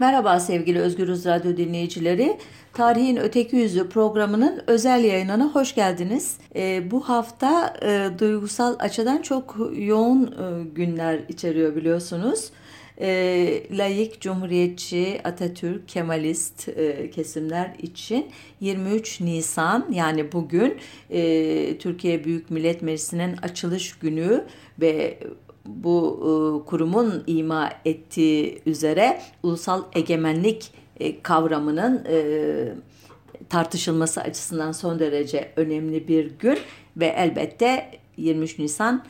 Merhaba sevgili Özgürüz Radyo dinleyicileri. Tarihin Öteki Yüzü programının özel yayınına hoş geldiniz. E, bu hafta e, duygusal açıdan çok yoğun e, günler içeriyor biliyorsunuz. E, layık, cumhuriyetçi, Atatürk, Kemalist e, kesimler için 23 Nisan yani bugün e, Türkiye Büyük Millet Meclisi'nin açılış günü ve bu e, kurumun ima ettiği üzere ulusal egemenlik e, kavramının e, tartışılması açısından son derece önemli bir gün ve elbette 23 Nisan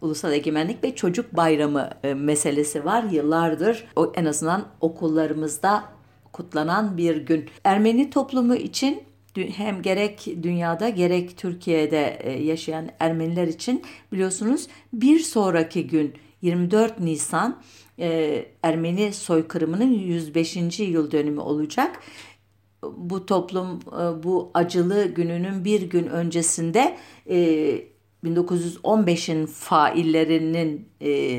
Ulusal Egemenlik ve Çocuk Bayramı meselesi var. Yıllardır o en azından okullarımızda kutlanan bir gün. Ermeni toplumu için hem gerek dünyada gerek Türkiye'de e, yaşayan Ermeniler için biliyorsunuz bir sonraki gün 24 Nisan e, Ermeni soykırımının 105. yıl dönümü olacak. Bu toplum e, bu acılı gününün bir gün öncesinde 1915'in faillerinin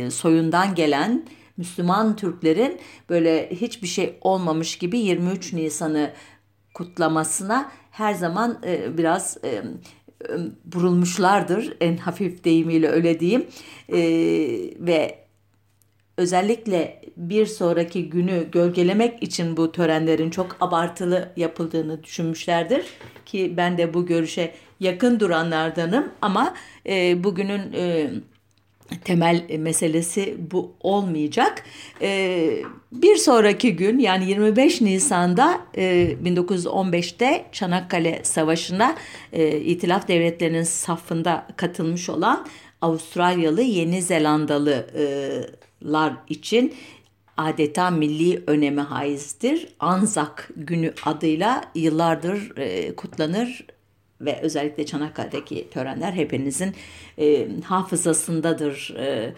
soyundan gelen Müslüman Türklerin böyle hiçbir şey olmamış gibi 23 Nisan'ı kutlamasına her zaman e, biraz e, burulmuşlardır en hafif deyimiyle öyle diyeyim. E, ve özellikle bir sonraki günü gölgelemek için bu törenlerin çok abartılı yapıldığını düşünmüşlerdir. Ki ben de bu görüşe yakın duranlardanım. Ama e, bugünün e, temel meselesi bu olmayacak. Ee, bir sonraki gün yani 25 Nisan'da 1915'te e, Çanakkale Savaşı'na e, İtilaf Devletleri'nin safında katılmış olan Avustralyalı, Yeni Zelandalılar için adeta milli öneme haizdir. Anzak günü adıyla yıllardır e, kutlanır ve özellikle Çanakkale'deki törenler hepinizin e, hafızasındadır e,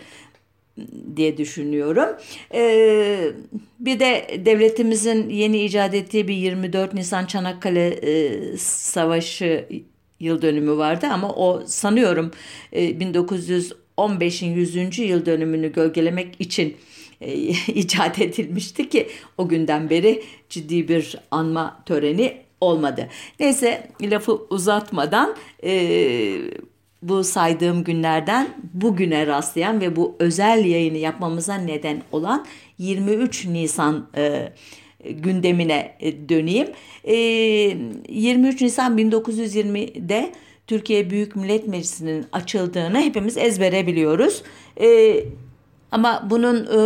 diye düşünüyorum. E, bir de devletimizin yeni icat ettiği bir 24 Nisan Çanakkale e, Savaşı yıl dönümü vardı ama o sanıyorum e, 1915'in 100. yıl dönümünü gölgelemek için e, icat edilmişti ki o günden beri ciddi bir anma töreni olmadı. Neyse lafı uzatmadan e, bu saydığım günlerden bugüne rastlayan ve bu özel yayını yapmamıza neden olan 23 Nisan e, gündemine e, döneyim. E, 23 Nisan 1920'de Türkiye Büyük Millet Meclisi'nin açıldığını hepimiz ezbere biliyoruz. E, ama bunun e,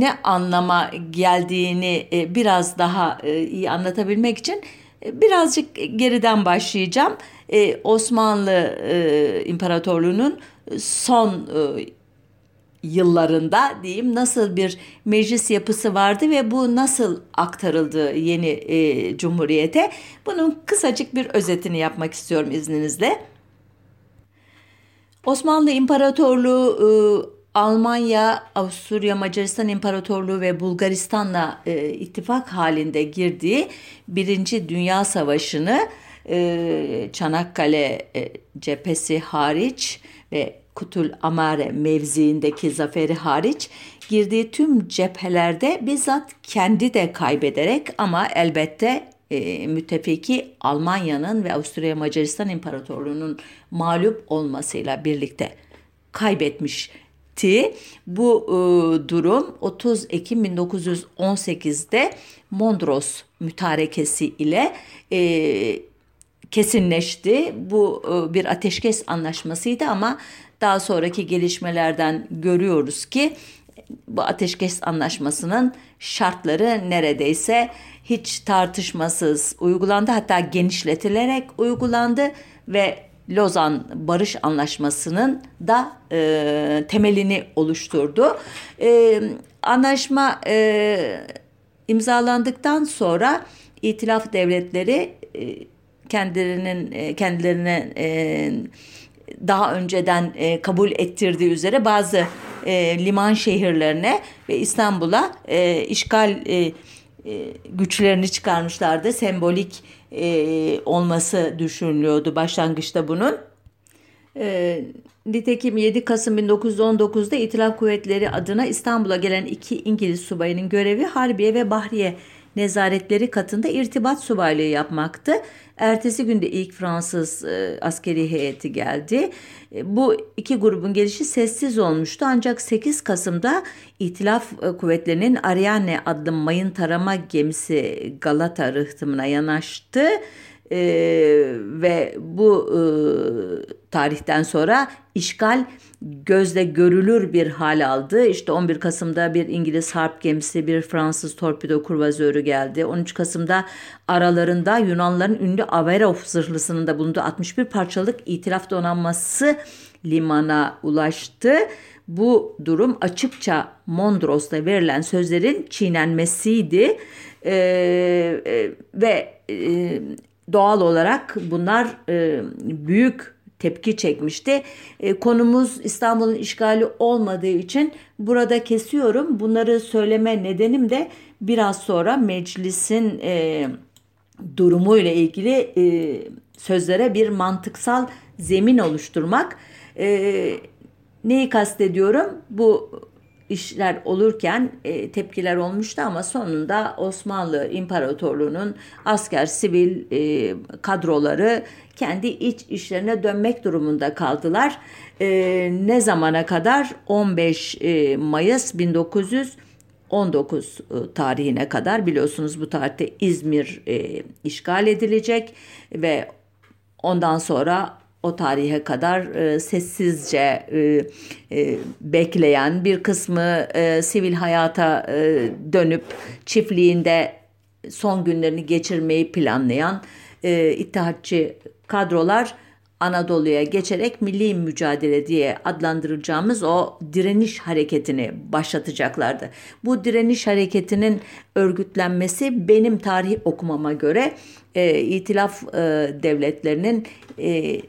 ne anlama geldiğini e, biraz daha e, iyi anlatabilmek için birazcık geriden başlayacağım. Ee, Osmanlı e, İmparatorluğu'nun son e, yıllarında diyeyim nasıl bir meclis yapısı vardı ve bu nasıl aktarıldı yeni e, cumhuriyete. Bunun kısacık bir özetini yapmak istiyorum izninizle. Osmanlı İmparatorluğu Almanya, Avusturya, Macaristan İmparatorluğu ve Bulgaristan'la e, ittifak halinde girdiği Birinci Dünya Savaşı'nı e, Çanakkale e, cephesi hariç ve Kutul Amare mevziindeki zaferi hariç girdiği tüm cephelerde bizzat kendi de kaybederek ama elbette e, müttefiki Almanya'nın ve Avusturya Macaristan İmparatorluğu'nun mağlup olmasıyla birlikte kaybetmiş etti. Bu e, durum 30 Ekim 1918'de Mondros mütarekesi ile e, kesinleşti. Bu e, bir ateşkes anlaşmasıydı ama daha sonraki gelişmelerden görüyoruz ki bu ateşkes anlaşmasının şartları neredeyse hiç tartışmasız uygulandı. Hatta genişletilerek uygulandı ve Lozan Barış Anlaşması'nın da e, temelini oluşturdu. E, anlaşma e, imzalandıktan sonra İtilaf devletleri e, kendilerinin e, kendilerine e, daha önceden e, kabul ettirdiği üzere bazı e, liman şehirlerine ve İstanbul'a e, işgal e, e, güçlerini çıkarmışlardı. Sembolik e, olması düşünülüyordu başlangıçta bunun. E, nitekim 7 Kasım 1919'da İtilaf Kuvvetleri adına İstanbul'a gelen iki İngiliz subayının görevi Harbiye ve Bahriye nezaretleri katında irtibat subaylığı yapmaktı. Ertesi günde ilk Fransız e, askeri heyeti geldi. E, bu iki grubun gelişi sessiz olmuştu ancak 8 Kasım'da İtilaf e, Kuvvetleri'nin Ariane adlı mayın tarama gemisi Galata rıhtımına yanaştı. Ee, ve bu e, tarihten sonra işgal gözle görülür bir hal aldı. İşte 11 Kasım'da bir İngiliz harp gemisi, bir Fransız torpido kurvazörü geldi. 13 Kasım'da aralarında Yunanların ünlü Averov zırhlısının da bulunduğu 61 parçalık itilaf donanması limana ulaştı. Bu durum açıkça Mondros'ta verilen sözlerin çiğnenmesiydi. Ee, e, ve e, doğal olarak bunlar e, büyük tepki çekmişti. E, konumuz İstanbul'un işgali olmadığı için burada kesiyorum. Bunları söyleme nedenim de biraz sonra meclisin e, durumuyla ilgili e, sözlere bir mantıksal zemin oluşturmak. E, neyi kastediyorum? Bu işler olurken e, tepkiler olmuştu ama sonunda Osmanlı İmparatorluğu'nun asker sivil e, kadroları kendi iç işlerine dönmek durumunda kaldılar. E, ne zamana kadar? 15 e, Mayıs 1919 e, tarihine kadar biliyorsunuz bu tarihte İzmir e, işgal edilecek ve ondan sonra o tarihe kadar e, sessizce e, e, bekleyen bir kısmı e, sivil hayata e, dönüp çiftliğinde son günlerini geçirmeyi planlayan e, İttihatçı kadrolar Anadolu'ya geçerek milli mücadele diye adlandıracağımız o direniş hareketini başlatacaklardı. Bu direniş hareketinin örgütlenmesi benim tarih okumama göre e, itilaf e, devletlerinin e,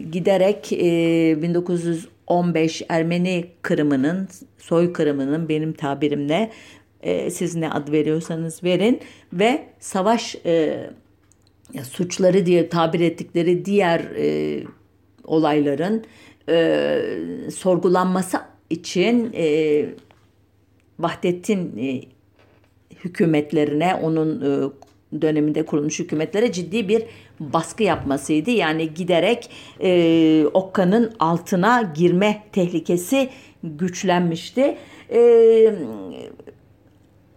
giderek e, 1915 Ermeni kırımının, soy kırımının benim tabirimle e, siz ne ad veriyorsanız verin ve savaş e, suçları diye tabir ettikleri diğer e, olayların e, sorgulanması için e, Vahdettin e, hükümetlerine, onun e, döneminde kurulmuş hükümetlere ciddi bir baskı yapmasıydı. Yani giderek e, Okka'nın altına girme tehlikesi güçlenmişti. E,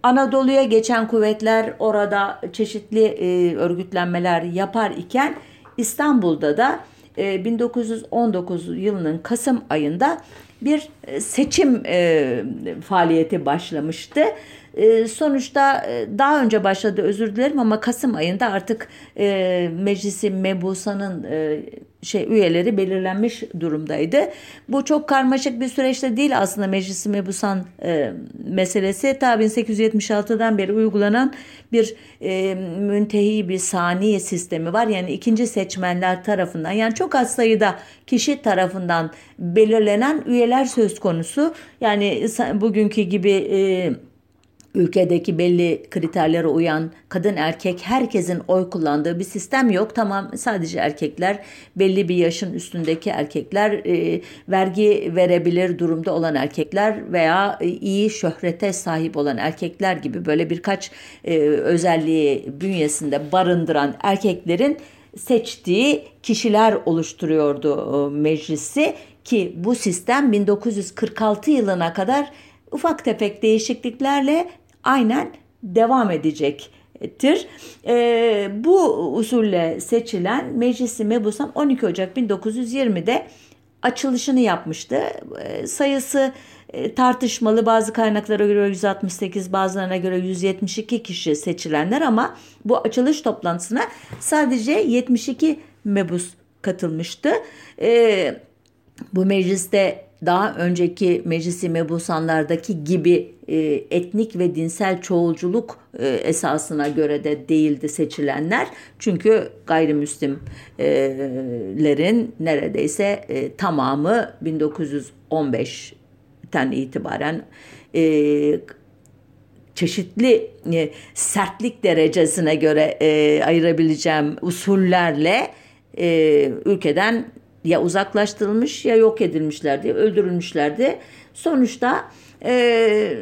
Anadolu'ya geçen kuvvetler orada çeşitli e, örgütlenmeler yapar iken İstanbul'da da e, 1919 yılının Kasım ayında bir e, seçim e, faaliyeti başlamıştı. E, sonuçta e, daha önce başladı özür dilerim ama Kasım ayında artık e, meclisi Mebusa'nın e, şey üyeleri belirlenmiş durumdaydı. Bu çok karmaşık bir süreçte değil aslında Meclisi Mebusan e, meselesi. Ta 1876'dan beri uygulanan bir e, müntehi bir saniye sistemi var. Yani ikinci seçmenler tarafından yani çok az sayıda kişi tarafından belirlenen üyeler söz konusu. Yani bugünkü gibi e, ülkedeki belli kriterlere uyan kadın erkek herkesin oy kullandığı bir sistem yok. Tamam sadece erkekler belli bir yaşın üstündeki erkekler e, vergi verebilir durumda olan erkekler veya e, iyi şöhrete sahip olan erkekler gibi böyle birkaç e, özelliği bünyesinde barındıran erkeklerin seçtiği kişiler oluşturuyordu meclisi ki bu sistem 1946 yılına kadar ufak tefek değişikliklerle aynen devam edecektir. E, bu usulle seçilen Meclisi Mebusan 12 Ocak 1920'de açılışını yapmıştı. E, sayısı e, tartışmalı bazı kaynaklara göre 168 bazılarına göre 172 kişi seçilenler ama bu açılış toplantısına sadece 72 mebus katılmıştı. E, bu mecliste daha önceki meclisi mebusanlardaki gibi e, etnik ve dinsel çoğulculuk e, esasına göre de değildi seçilenler. Çünkü gayrimüslimlerin neredeyse e, tamamı 1915'ten itibaren e, çeşitli e, sertlik derecesine göre e, ayırabileceğim usullerle e, ülkeden ya uzaklaştırılmış ya yok edilmişlerdi, öldürülmüşlerdi. Sonuçta e,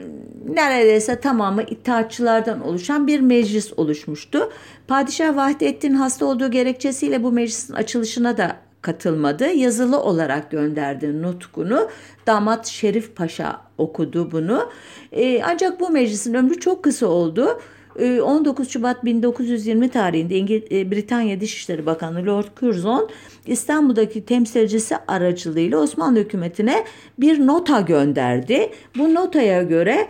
neredeyse tamamı itaatçılardan oluşan bir meclis oluşmuştu. Padişah Vahdettin hasta olduğu gerekçesiyle bu meclisin açılışına da katılmadı. Yazılı olarak gönderdi nutkunu. Damat Şerif Paşa okudu bunu. E, ancak bu meclisin ömrü çok kısa oldu. 19 ee, Şubat 1920 tarihinde İngil e, Britanya Dışişleri Bakanı Lord Curzon İstanbul'daki temsilcisi aracılığıyla Osmanlı hükümetine bir nota gönderdi. Bu notaya göre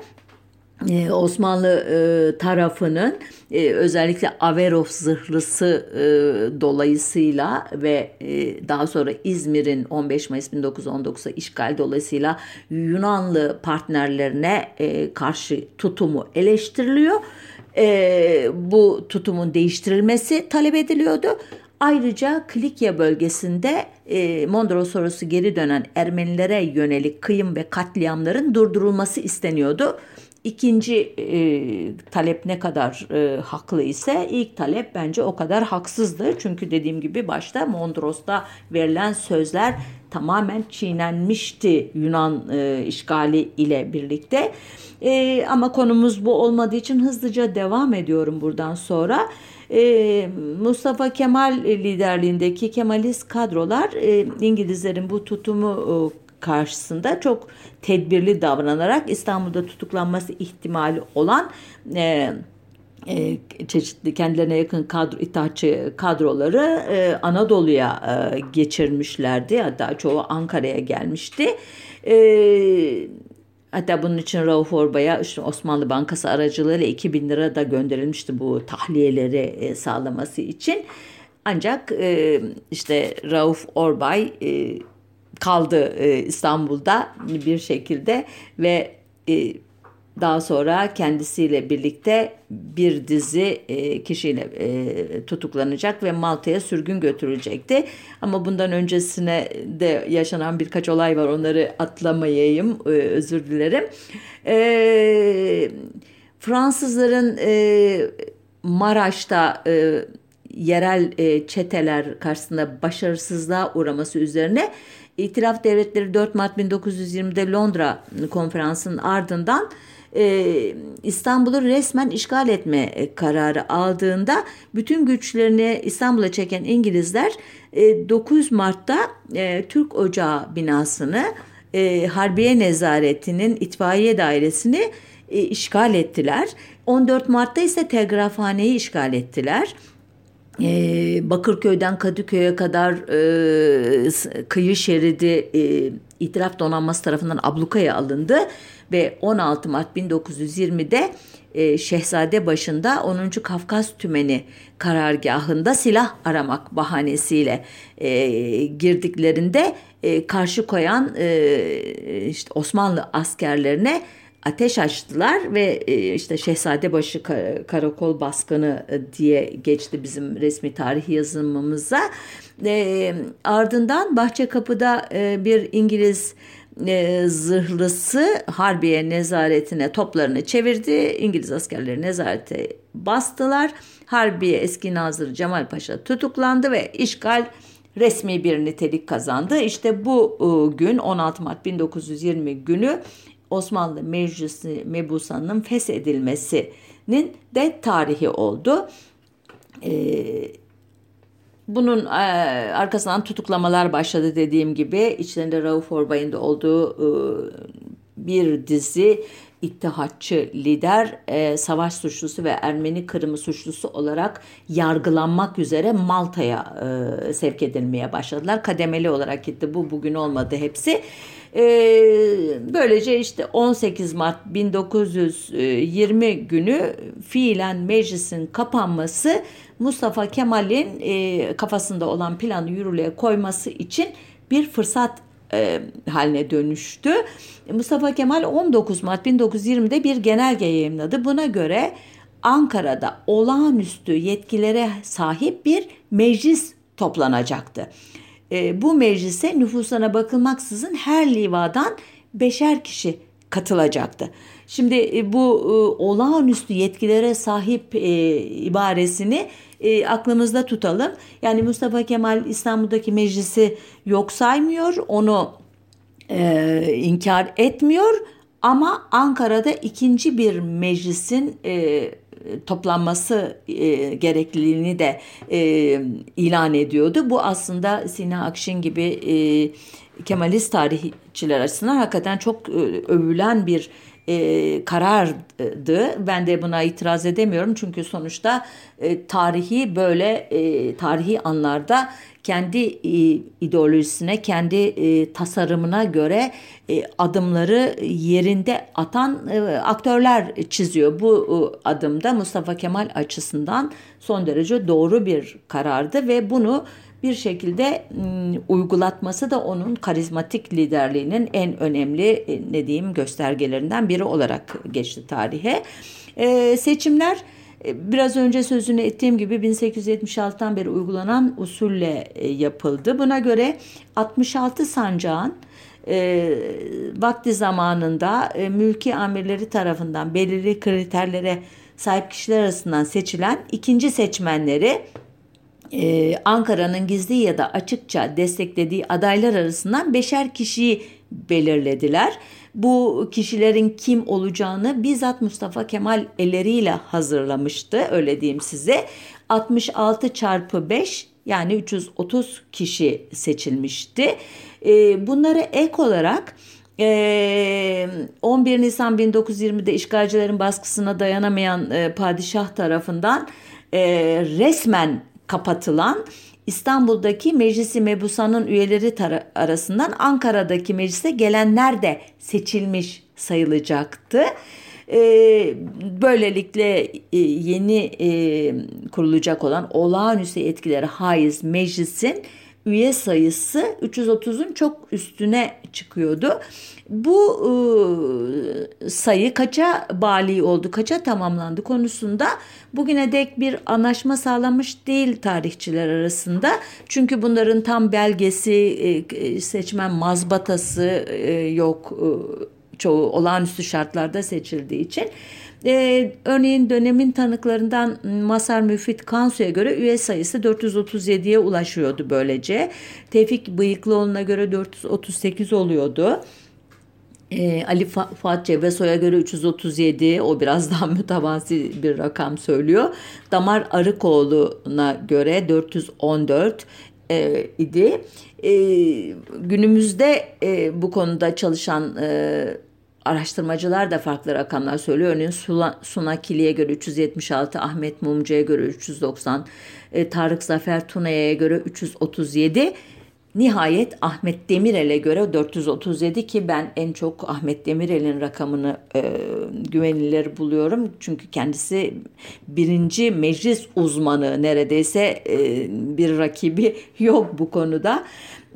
ee, Osmanlı e, tarafının e, özellikle Averov zırhlısı e, dolayısıyla ve e, daha sonra İzmir'in 15 Mayıs 1919'a işgal dolayısıyla Yunanlı partnerlerine e, karşı tutumu eleştiriliyor e, bu tutumun değiştirilmesi talep ediliyordu. Ayrıca Klikya bölgesinde e, Mondros sonrası geri dönen Ermenilere yönelik kıyım ve katliamların durdurulması isteniyordu. İkinci e, talep ne kadar e, haklı ise ilk talep bence o kadar haksızdı. Çünkü dediğim gibi başta Mondros'ta verilen sözler tamamen çiğnenmişti Yunan e, işgali ile birlikte. E, ama konumuz bu olmadığı için hızlıca devam ediyorum buradan sonra. E, Mustafa Kemal liderliğindeki Kemalist kadrolar e, İngilizlerin bu tutumu e, karşısında çok tedbirli davranarak İstanbul'da tutuklanması ihtimali olan e, e, çeşitli kendilerine yakın kadro, itaatçı kadroları e, Anadolu'ya e, geçirmişlerdi. Hatta çoğu Ankara'ya gelmişti. E, hatta bunun için Rauf Orbay'a işte Osmanlı Bankası aracılığıyla 2000 lira da gönderilmişti bu tahliyeleri e, sağlaması için. Ancak e, işte Rauf Orbay e, kaldı e, İstanbul'da bir şekilde ve e, daha sonra kendisiyle birlikte bir dizi e, kişiyle e, tutuklanacak ve Malta'ya sürgün götürülecekti. Ama bundan öncesine de yaşanan birkaç olay var. Onları atlamayayım. E, özür dilerim. Fransızların Maraş'ta yerel çeteler karşısında başarısızlığa uğraması üzerine İtilaf Devletleri 4 Mart 1920'de Londra konferansının ardından e, İstanbul'u resmen işgal etme e, kararı aldığında bütün güçlerini İstanbul'a çeken İngilizler e, 9 Mart'ta e, Türk Ocağı binasını e, Harbiye Nezareti'nin itfaiye dairesini e, işgal ettiler. 14 Mart'ta ise telgrafhaneyi işgal ettiler. Ee, Bakırköy'den Kadıköy'e kadar e, kıyı şeridi e, itiraf donanması tarafından ablukaya alındı ve 16 Mart 1920'de e, Şehzade başında 10. Kafkas Tümeni karargahında silah aramak bahanesiyle e, girdiklerinde e, karşı koyan e, işte Osmanlı askerlerine ateş açtılar ve e, işte Şehzadebaşı Karakol Baskını e, diye geçti bizim resmi tarih yazımımıza. E, ardından Bahçekapı'da e, bir İngiliz zırhlısı Harbiye nezaretine toplarını çevirdi. İngiliz askerleri nezarete bastılar. Harbiye eski nazırı Cemal Paşa tutuklandı ve işgal resmi bir nitelik kazandı. İşte bu gün 16 Mart 1920 günü Osmanlı Meclisi Mebusan'ın feshedilmesinin de tarihi oldu. Ee, bunun e, arkasından tutuklamalar başladı dediğim gibi. içlerinde Rauf Orbay'ın da olduğu e, bir dizi İttihatçı lider e, savaş suçlusu ve Ermeni kırımı suçlusu olarak yargılanmak üzere Malta'ya e, sevk edilmeye başladılar. Kademeli olarak gitti. Bu bugün olmadı hepsi. E, böylece işte 18 Mart 1920 günü fiilen meclisin kapanması Mustafa Kemal'in e, kafasında olan planı yürürlüğe koyması için bir fırsat e, haline dönüştü. Mustafa Kemal 19 Mart 1920'de bir genelge yayınladı. Buna göre Ankara'da olağanüstü yetkilere sahip bir meclis toplanacaktı. E, bu meclise nüfusuna bakılmaksızın her livadan beşer kişi katılacaktı. Şimdi e, bu e, olağanüstü yetkilere sahip e, ibaresini e, aklımızda tutalım. Yani Mustafa Kemal İstanbul'daki meclisi yok saymıyor, onu e, inkar etmiyor ama Ankara'da ikinci bir meclisin e, toplanması e, gerekliliğini de e, ilan ediyordu. Bu aslında Sina Akşin gibi e, Kemalist tarihçiler açısından hakikaten çok e, övülen bir e, karardı. Ben de buna itiraz edemiyorum çünkü sonuçta e, tarihi böyle e, tarihi anlarda kendi e, ideolojisine, kendi e, tasarımına göre e, adımları yerinde atan e, aktörler çiziyor. Bu e, adımda Mustafa Kemal açısından son derece doğru bir karardı ve bunu bir şekilde uygulatması da onun karizmatik liderliğinin en önemli e, ne diyeyim göstergelerinden biri olarak geçti tarihe. E, seçimler e, biraz önce sözünü ettiğim gibi 1876'dan beri uygulanan usulle e, yapıldı. Buna göre 66 sancağın e, vakti zamanında e, mülki amirleri tarafından belirli kriterlere sahip kişiler arasından seçilen ikinci seçmenleri e, Ankara'nın gizli ya da açıkça desteklediği adaylar arasından beşer kişiyi belirlediler. Bu kişilerin kim olacağını bizzat Mustafa Kemal elleriyle hazırlamıştı öyle diyeyim size. 66 çarpı 5 yani 330 kişi seçilmişti. E, bunları ek olarak 11 e, Nisan 1920'de işgalcilerin baskısına dayanamayan e, padişah tarafından resmen kapatılan İstanbul'daki Meclisi Mebusa'nın üyeleri arasından Ankara'daki meclise gelenler de seçilmiş sayılacaktı. Ee, böylelikle e, yeni e, kurulacak olan olağanüstü etkileri haiz meclisin üye sayısı 330'un çok üstüne çıkıyordu. Bu e, sayı kaça bali oldu, kaça tamamlandı konusunda bugüne dek bir anlaşma sağlanmış değil tarihçiler arasında. Çünkü bunların tam belgesi, e, seçmen mazbatası e, yok. E, çoğu olağanüstü şartlarda seçildiği için. Ee, örneğin dönemin tanıklarından Masar Müfit Kansu'ya göre üye sayısı 437'ye ulaşıyordu böylece. Tevfik Bıyıklıoğlu'na göre 438 oluyordu. Ee, Ali Fuat Cebesoy'a göre 337 o biraz daha mütevazi bir rakam söylüyor. Damar Arıkoğlu'na göre 414 e, idi. E, günümüzde e, bu konuda çalışan e, araştırmacılar da farklı rakamlar söylüyor. Örneğin Suna, Suna Kili'ye göre 376, Ahmet Mumcu'ya göre 390, e, Tarık Zafer Tuna'ya göre 337. Nihayet Ahmet Demirel'e göre 437 ki ben en çok Ahmet Demirel'in rakamını e, güvenilir buluyorum. Çünkü kendisi birinci meclis uzmanı neredeyse e, bir rakibi yok bu konuda.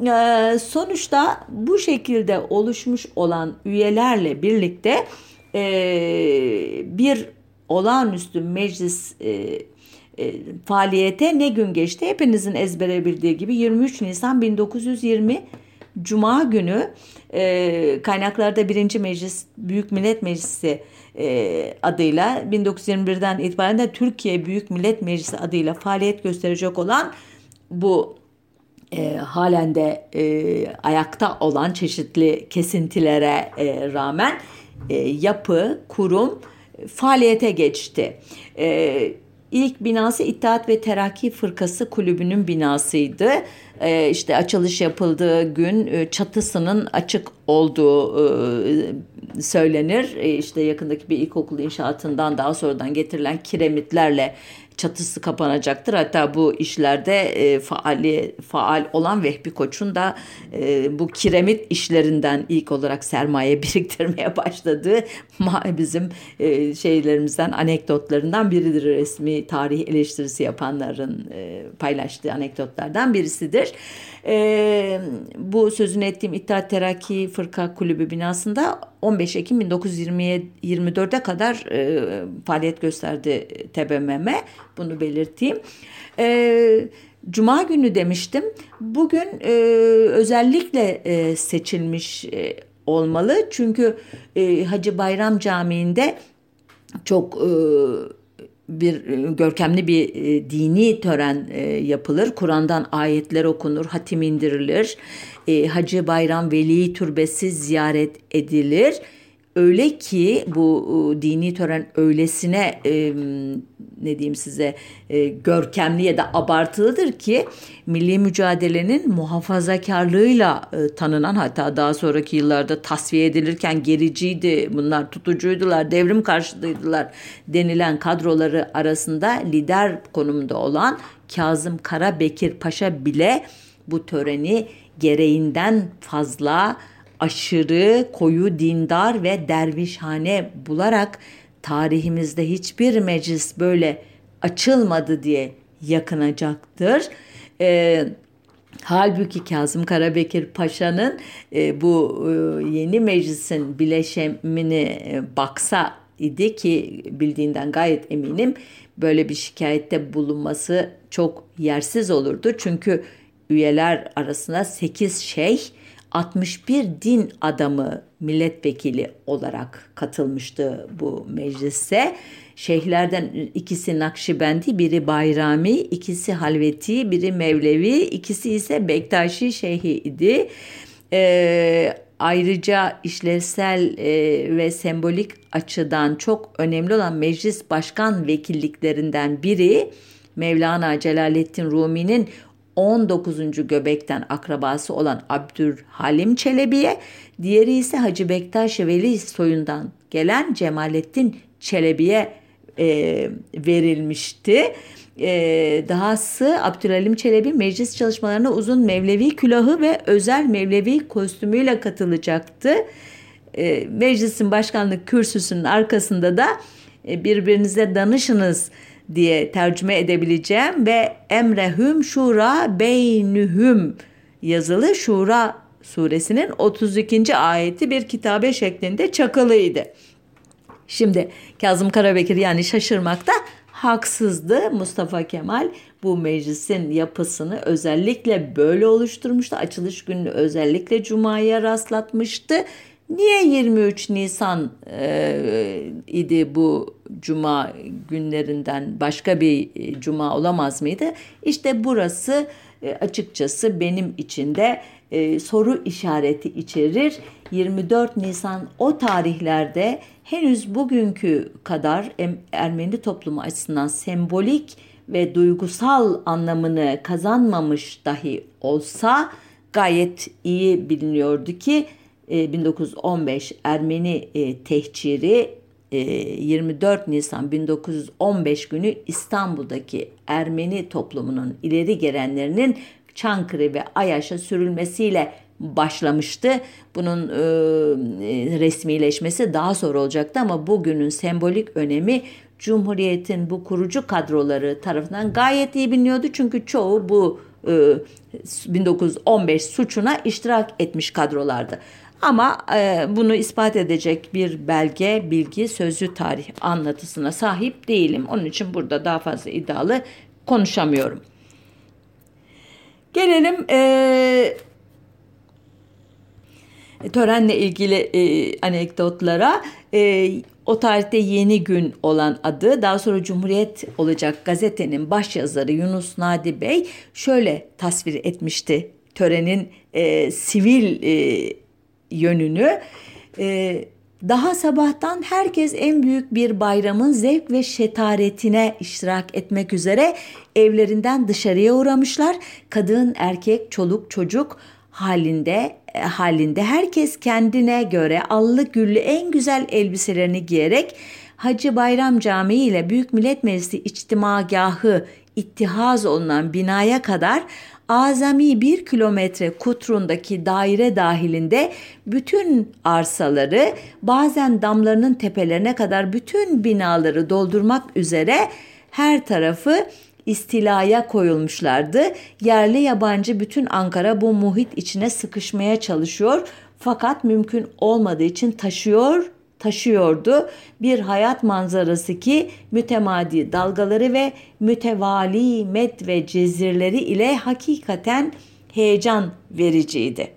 E, sonuçta bu şekilde oluşmuş olan üyelerle birlikte e, bir olağanüstü meclis e, e, faaliyete ne gün geçti? Hepinizin ezbere bildiği gibi 23 Nisan 1920 Cuma günü e, kaynaklarda birinci meclis Büyük Millet Meclisi e, adıyla 1921'den itibaren de Türkiye Büyük Millet Meclisi adıyla faaliyet gösterecek olan bu e, halen de e, ayakta olan çeşitli kesintilere e, rağmen e, yapı, kurum faaliyete geçti. E, İlk binası İttihat ve Terakki Fırkası Kulübü'nün binasıydı. Ee, işte açılış yapıldığı gün e, çatısının açık olduğu e, söylenir. E, işte yakındaki bir ilkokul inşaatından daha sonradan getirilen kiremitlerle çatısı kapanacaktır. Hatta bu işlerde e, faali, faal olan Vehbi Koç'un da e, bu kiremit işlerinden ilk olarak sermaye biriktirmeye başladığı bizim e, şeylerimizden anekdotlarından biridir. Resmi tarih eleştirisi yapanların e, paylaştığı anekdotlardan birisidir. E, bu sözünü ettiğim İttihat Terakki Fırka Kulübü binasında 15 Ekim 1924'e kadar e, faaliyet gösterdi TBMM. Bunu belirteyim. E, Cuma günü demiştim. Bugün e, özellikle e, seçilmiş e, olmalı. Çünkü e, Hacı Bayram Camii'nde çok e, bir e, görkemli bir e, dini tören e, yapılır. Kur'an'dan ayetler okunur, hatim indirilir. Hacı Bayram Veli Türbesi ziyaret edilir öyle ki bu dini tören öylesine e, ne diyeyim size e, görkemli ya da abartılıdır ki milli mücadelenin muhafazakarlığıyla e, tanınan hatta daha sonraki yıllarda tasfiye edilirken gericiydi bunlar tutucuydular devrim karşıtıydılar denilen kadroları arasında lider konumunda olan Kazım Karabekir Paşa bile bu töreni gereğinden fazla aşırı, koyu dindar ve dervişhane bularak tarihimizde hiçbir meclis böyle açılmadı diye yakınacaktır. Ee, halbuki Kazım Karabekir Paşa'nın e, bu e, yeni meclisin bileşemini e, baksa idi ki bildiğinden gayet eminim böyle bir şikayette bulunması çok yersiz olurdu. Çünkü üyeler arasında 8 şeyh 61 din adamı milletvekili olarak katılmıştı bu meclise. Şeyhlerden ikisi Nakşibendi, biri Bayrami, ikisi Halveti, biri Mevlevi, ikisi ise Bektaşi Şeyhi idi. Ee, ayrıca işlevsel e, ve sembolik açıdan çok önemli olan meclis başkan vekilliklerinden biri Mevlana Celaleddin Rumi'nin 19. göbekten akrabası olan Abdülhalim Çelebi'ye, diğeri ise Hacı Bektaş Veli soyundan gelen Cemalettin Çelebi'ye e, verilmişti. E, dahası Abdülhalim Çelebi meclis çalışmalarına uzun Mevlevi külahı ve özel Mevlevi kostümüyle katılacaktı. E, meclisin başkanlık kürsüsünün arkasında da e, birbirinize danışınız diye tercüme edebileceğim ve emrehüm şura beynühüm yazılı Şura suresinin 32. ayeti bir kitabe şeklinde çakılıydı. Şimdi Kazım Karabekir yani şaşırmakta haksızdı. Mustafa Kemal bu meclisin yapısını özellikle böyle oluşturmuştu. Açılış gününü özellikle Cuma'ya rastlatmıştı Niye 23 Nisan e, idi bu cuma günlerinden başka bir e, cuma olamaz mıydı? İşte burası e, açıkçası benim için de e, soru işareti içerir. 24 Nisan o tarihlerde henüz bugünkü kadar Ermeni toplumu açısından sembolik ve duygusal anlamını kazanmamış dahi olsa gayet iyi biliniyordu ki 1915 e, Ermeni tehciri 24 e, Nisan 1915 günü İstanbul'daki Ermeni toplumunun ileri gelenlerinin Çankırı ve Ayaş'a sürülmesiyle başlamıştı. Bunun e, resmileşmesi daha sonra olacaktı ama bugünün sembolik önemi Cumhuriyet'in bu kurucu kadroları tarafından gayet iyi biliniyordu. Çünkü çoğu bu e, 1915 suçuna iştirak etmiş kadrolardı. Ama e, bunu ispat edecek bir belge, bilgi, sözlü tarih anlatısına sahip değilim. Onun için burada daha fazla iddialı konuşamıyorum. Gelelim e, törenle ilgili e, anekdotlara. E, o tarihte yeni gün olan adı daha sonra Cumhuriyet olacak gazetenin başyazarı Yunus Nadi Bey şöyle tasvir etmişti törenin e, sivil e, yönünü. E, daha sabahtan herkes en büyük bir bayramın zevk ve şetaretine iştirak etmek üzere evlerinden dışarıya uğramışlar. Kadın, erkek, çoluk, çocuk halinde e, halinde herkes kendine göre allı güllü en güzel elbiselerini giyerek Hacı Bayram Camii ile Büyük Millet Meclisi içtimagahı ittihaz olunan binaya kadar azami bir kilometre kutrundaki daire dahilinde bütün arsaları bazen damlarının tepelerine kadar bütün binaları doldurmak üzere her tarafı istilaya koyulmuşlardı. Yerli yabancı bütün Ankara bu muhit içine sıkışmaya çalışıyor fakat mümkün olmadığı için taşıyor taşıyordu. Bir hayat manzarası ki mütemadi dalgaları ve mütevali met ve cezirleri ile hakikaten heyecan vericiydi.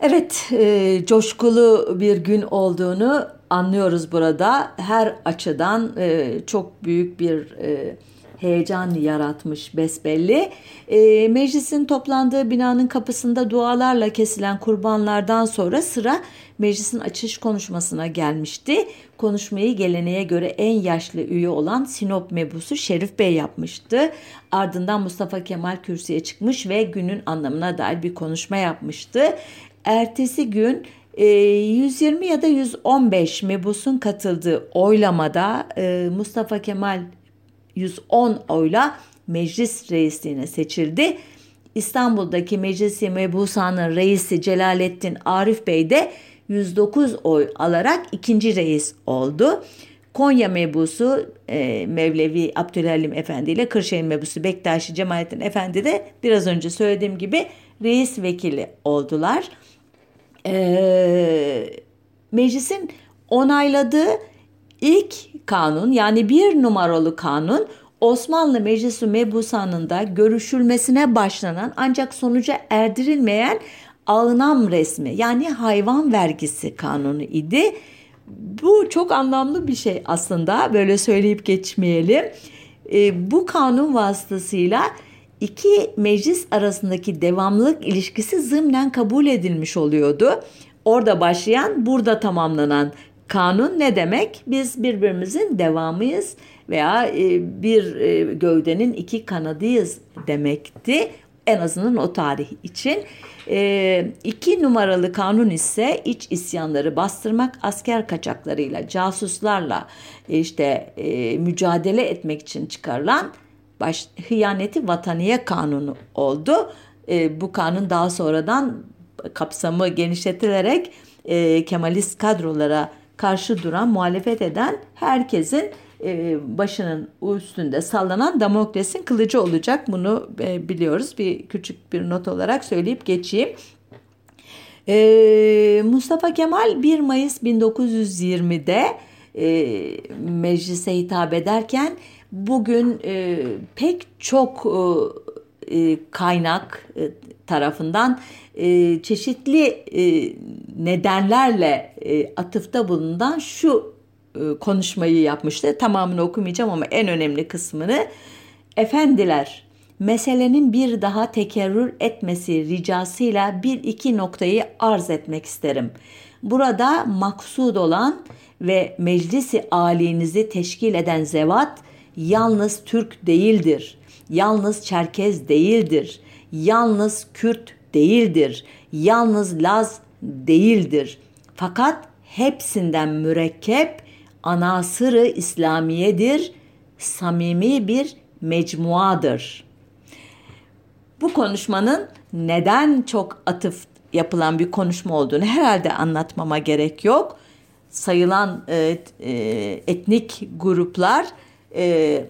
Evet, e, coşkulu bir gün olduğunu anlıyoruz burada. Her açıdan e, çok büyük bir e, heyecan yaratmış besbelli. E, meclisin toplandığı binanın kapısında dualarla kesilen kurbanlardan sonra sıra meclisin açış konuşmasına gelmişti. Konuşmayı geleneğe göre en yaşlı üye olan Sinop mebusu Şerif Bey yapmıştı. Ardından Mustafa Kemal kürsüye çıkmış ve günün anlamına dair bir konuşma yapmıştı. Ertesi gün 120 e, ya da 115 mebusun katıldığı oylamada e, Mustafa Kemal 110 oyla meclis reisliğine seçildi. İstanbul'daki Meclisi Mebusan'ın reisi Celalettin Arif Bey de 109 oy alarak ikinci reis oldu. Konya mebusu e, Mevlevi Abdülhalim Efendi ile Kırşehir mebusu Bektaşi Cemalettin Efendi de biraz önce söylediğim gibi reis vekili oldular. E, meclisin onayladığı ilk kanun yani bir numaralı kanun Osmanlı Meclisi Mebusanı'nda görüşülmesine başlanan ancak sonuca erdirilmeyen ağınam resmi yani hayvan vergisi kanunu idi. Bu çok anlamlı bir şey aslında böyle söyleyip geçmeyelim. E, bu kanun vasıtasıyla iki meclis arasındaki devamlılık ilişkisi zımnen kabul edilmiş oluyordu. Orada başlayan, burada tamamlanan kanun ne demek? Biz birbirimizin devamıyız veya e, bir e, gövdenin iki kanadıyız demekti. En azından o tarih için. E, iki numaralı kanun ise iç isyanları bastırmak, asker kaçaklarıyla, casuslarla işte mücadele etmek için çıkarılan baş, hıyaneti vataniye kanunu oldu. bu kanun daha sonradan kapsamı genişletilerek Kemalist kadrolara karşı duran, muhalefet eden herkesin e, başının üstünde sallanan Damokles'in kılıcı olacak. Bunu e, biliyoruz. Bir küçük bir not olarak söyleyip geçeyim. E, Mustafa Kemal 1 Mayıs 1920'de meclise hitap ederken bugün pek çok kaynak tarafından çeşitli nedenlerle atıfta bulunan şu e, konuşmayı yapmıştı. Tamamını okumayacağım ama en önemli kısmını. Efendiler, meselenin bir daha tekerrür etmesi ricasıyla bir iki noktayı arz etmek isterim. Burada maksud olan ve meclisi alinizi teşkil eden zevat yalnız Türk değildir. Yalnız Çerkez değildir. Yalnız Kürt değildir. Yalnız Laz değildir. Fakat hepsinden mürekkep anasırı İslamiyedir, samimi bir mecmuadır. Bu konuşmanın neden çok atıf yapılan bir konuşma olduğunu herhalde anlatmama gerek yok. Sayılan e, e, etnik gruplar e,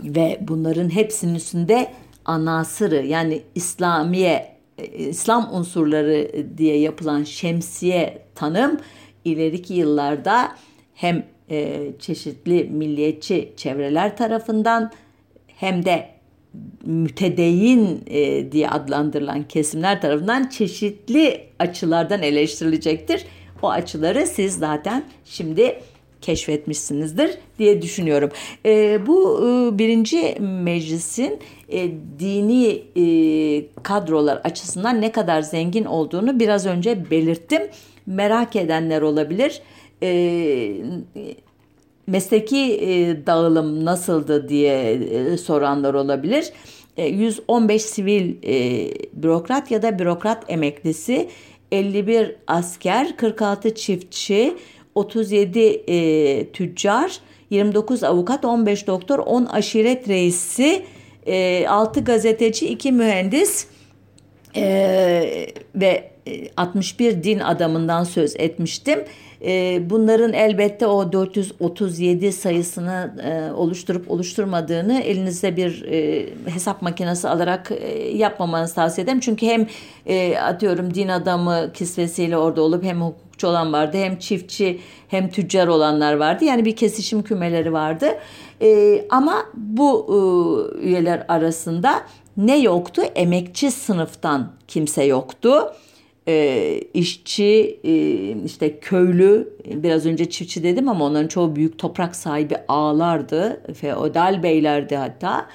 ve bunların hepsinin üstünde anasırı yani İslamiye, e, İslam unsurları diye yapılan şemsiye tanım ileriki yıllarda hem e, çeşitli milliyetçi çevreler tarafından hem de mütedeyyin e, diye adlandırılan kesimler tarafından çeşitli açılardan eleştirilecektir. O açıları siz zaten şimdi keşfetmişsinizdir diye düşünüyorum. E, bu e, birinci meclisin e, dini e, kadrolar açısından ne kadar zengin olduğunu biraz önce belirttim. Merak edenler olabilir e, mesleki e, dağılım nasıldı diye e, soranlar olabilir. E, 115 sivil e, bürokrat ya da bürokrat emeklisi, 51 asker, 46 çiftçi, 37 e, tüccar, 29 avukat, 15 doktor, 10 aşiret reisi, e, 6 gazeteci, 2 mühendis e, ve 61 e, din adamından söz etmiştim. E, bunların elbette o 437 sayısını e, oluşturup oluşturmadığını elinizde bir e, hesap makinesi alarak e, yapmamanızı tavsiye ederim. Çünkü hem atıyorum din adamı kisvesiyle orada olup hem hukukçu olan vardı hem çiftçi hem tüccar olanlar vardı. Yani bir kesişim kümeleri vardı. Ama bu üyeler arasında ne yoktu? Emekçi sınıftan kimse yoktu. E, işçi, e, işte köylü, biraz önce çiftçi dedim ama onların çoğu büyük toprak sahibi ağlardı, feodal beylerdi hatta.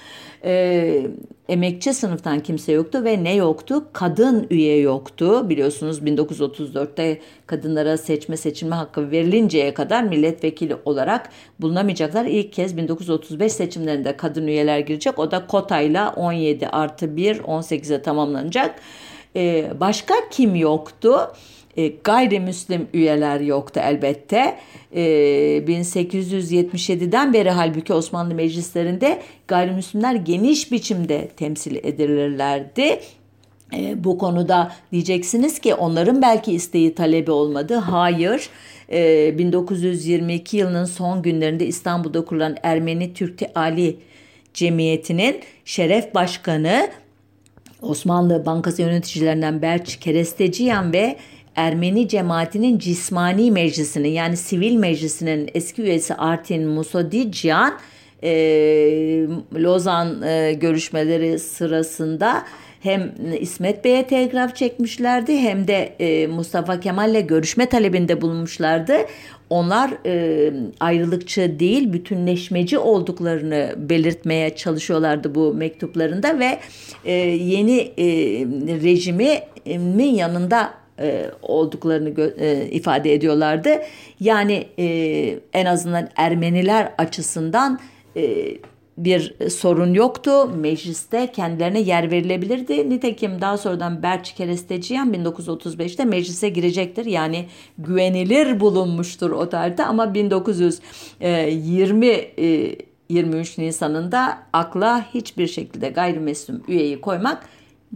E, emekçi sınıftan kimse yoktu ve ne yoktu? Kadın üye yoktu. Biliyorsunuz 1934'te kadınlara seçme seçilme hakkı verilinceye kadar milletvekili olarak bulunamayacaklar. İlk kez 1935 seçimlerinde kadın üyeler girecek. O da kotayla 17 artı 1 18'e tamamlanacak. Ee, başka kim yoktu? E, gayrimüslim üyeler yoktu elbette. E, 1877'den beri halbuki Osmanlı meclislerinde gayrimüslimler geniş biçimde temsil edilirlerdi. E, bu konuda diyeceksiniz ki onların belki isteği talebi olmadı. Hayır. E, 1922 yılının son günlerinde İstanbul'da kurulan Ermeni Türk Ali Cemiyeti'nin şeref başkanı Osmanlı Bankası yöneticilerinden Belç Keresteciyan ve Ermeni cemaatinin cismani meclisinin yani sivil meclisinin eski üyesi Artin Musodician e, Lozan e, görüşmeleri sırasında hem İsmet Bey'e telgraf çekmişlerdi hem de e, Mustafa Kemal'le görüşme talebinde bulunmuşlardı. Onlar e, ayrılıkçı değil bütünleşmeci olduklarını belirtmeye çalışıyorlardı bu mektuplarında ve e, yeni e, rejimin yanında e, olduklarını e, ifade ediyorlardı. Yani e, en azından Ermeniler açısından e, bir sorun yoktu. Mecliste kendilerine yer verilebilirdi. Nitekim daha sonradan Berç Keresteciyan 1935'te meclise girecektir. Yani güvenilir bulunmuştur o tarihte ama 1920 e, 23 Nisan'ında akla hiçbir şekilde gayrimüslim üyeyi koymak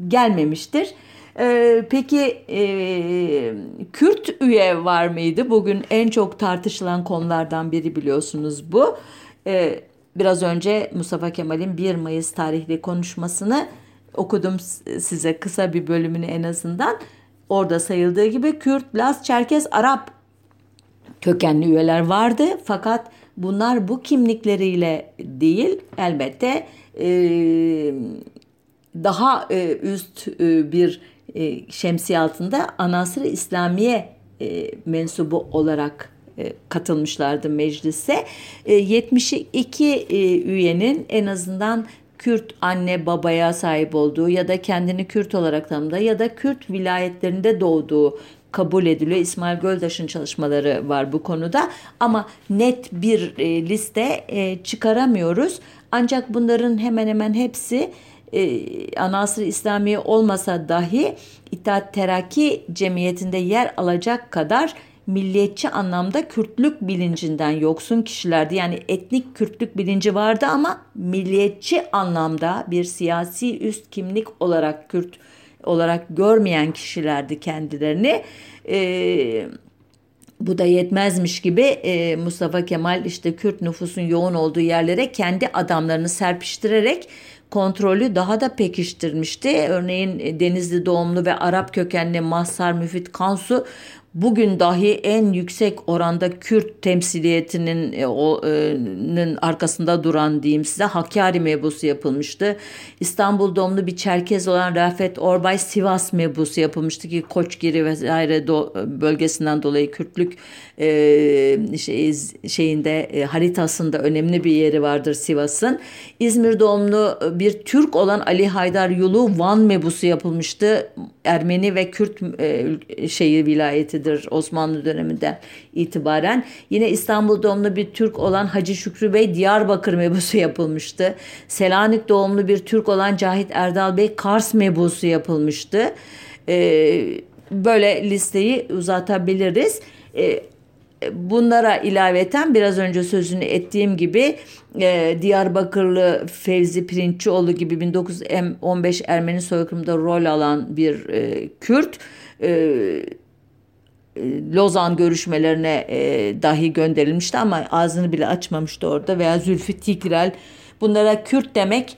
gelmemiştir. Ee, peki e, Kürt üye var mıydı? Bugün en çok tartışılan konulardan biri biliyorsunuz bu. Ee, biraz önce Mustafa Kemal'in 1 Mayıs tarihli konuşmasını okudum size kısa bir bölümünü en azından. Orada sayıldığı gibi Kürt, Laz, Çerkez, Arap kökenli üyeler vardı. Fakat bunlar bu kimlikleriyle değil elbette e, daha e, üst e, bir e, şemsiye altında Anasır İslamiye mensubu olarak katılmışlardı meclise. E, 72 e, üyenin en azından Kürt anne babaya sahip olduğu ya da kendini Kürt olarak tanımda ya da Kürt vilayetlerinde doğduğu kabul ediliyor. İsmail Göldaş'ın çalışmaları var bu konuda ama net bir e, liste e, çıkaramıyoruz. Ancak bunların hemen hemen hepsi e, Anasır İslamiye olmasa dahi İttihat Terakki Cemiyeti'nde yer alacak kadar milliyetçi anlamda Kürtlük bilincinden yoksun kişilerdi. Yani etnik Kürtlük bilinci vardı ama milliyetçi anlamda bir siyasi üst kimlik olarak Kürt olarak görmeyen kişilerdi kendilerini. Ee, bu da yetmezmiş gibi e, Mustafa Kemal işte Kürt nüfusun yoğun olduğu yerlere kendi adamlarını serpiştirerek kontrolü daha da pekiştirmişti. Örneğin Denizli doğumlu ve Arap kökenli Mazhar Müfit Kansu bugün dahi en yüksek oranda Kürt temsiliyetinin e, o, e, arkasında duran diyeyim size Hakkari mebusu yapılmıştı. İstanbul doğumlu bir Çerkez olan Rafet Orbay Sivas mebusu yapılmıştı ki Koçgiri vesaire do, bölgesinden dolayı Kürtlük e, şey, şeyinde e, haritasında önemli bir yeri vardır Sivas'ın. İzmir doğumlu bir Türk olan Ali Haydar Yulu Van mebusu yapılmıştı. Ermeni ve Kürt e, şeyi vilayetidir Osmanlı döneminde itibaren. Yine İstanbul doğumlu bir Türk olan Hacı Şükrü Bey Diyarbakır mebusu yapılmıştı. Selanik doğumlu bir Türk olan Cahit Erdal Bey Kars mebusu yapılmıştı. E, böyle listeyi uzatabiliriz. E, bunlara ilaveten biraz önce sözünü ettiğim gibi e, Diyarbakırlı Fevzi Pirinççioğlu gibi 1915 Ermeni soykırımında rol alan bir e, Kürt e, Lozan görüşmelerine dahi gönderilmişti ama ağzını bile açmamıştı orada veya Zülfü Tigrel bunlara Kürt demek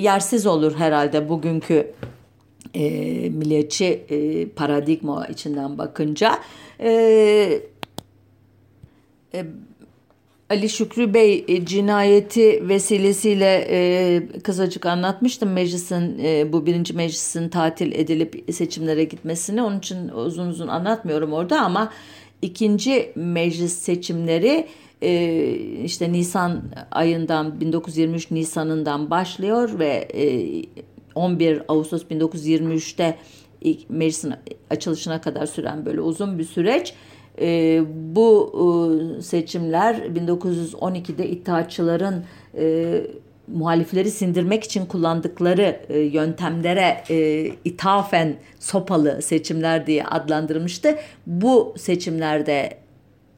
yersiz olur herhalde bugünkü e, milliyetçi e, paradigma içinden bakınca. E, Ali Şükrü Bey e, cinayeti vesilesiyle e, kısacık anlatmıştım meclisin e, bu birinci meclisin tatil edilip seçimlere gitmesini. Onun için uzun uzun anlatmıyorum orada ama ikinci meclis seçimleri e, işte Nisan ayından 1923 Nisan'ından başlıyor ve e, 11 Ağustos 1923'te ilk meclisin açılışına kadar süren böyle uzun bir süreç. E, bu e, seçimler 1912'de İttihatçıların e, muhalifleri sindirmek için kullandıkları e, yöntemlere e, ithafen sopalı seçimler diye adlandırılmıştı. Bu seçimlerde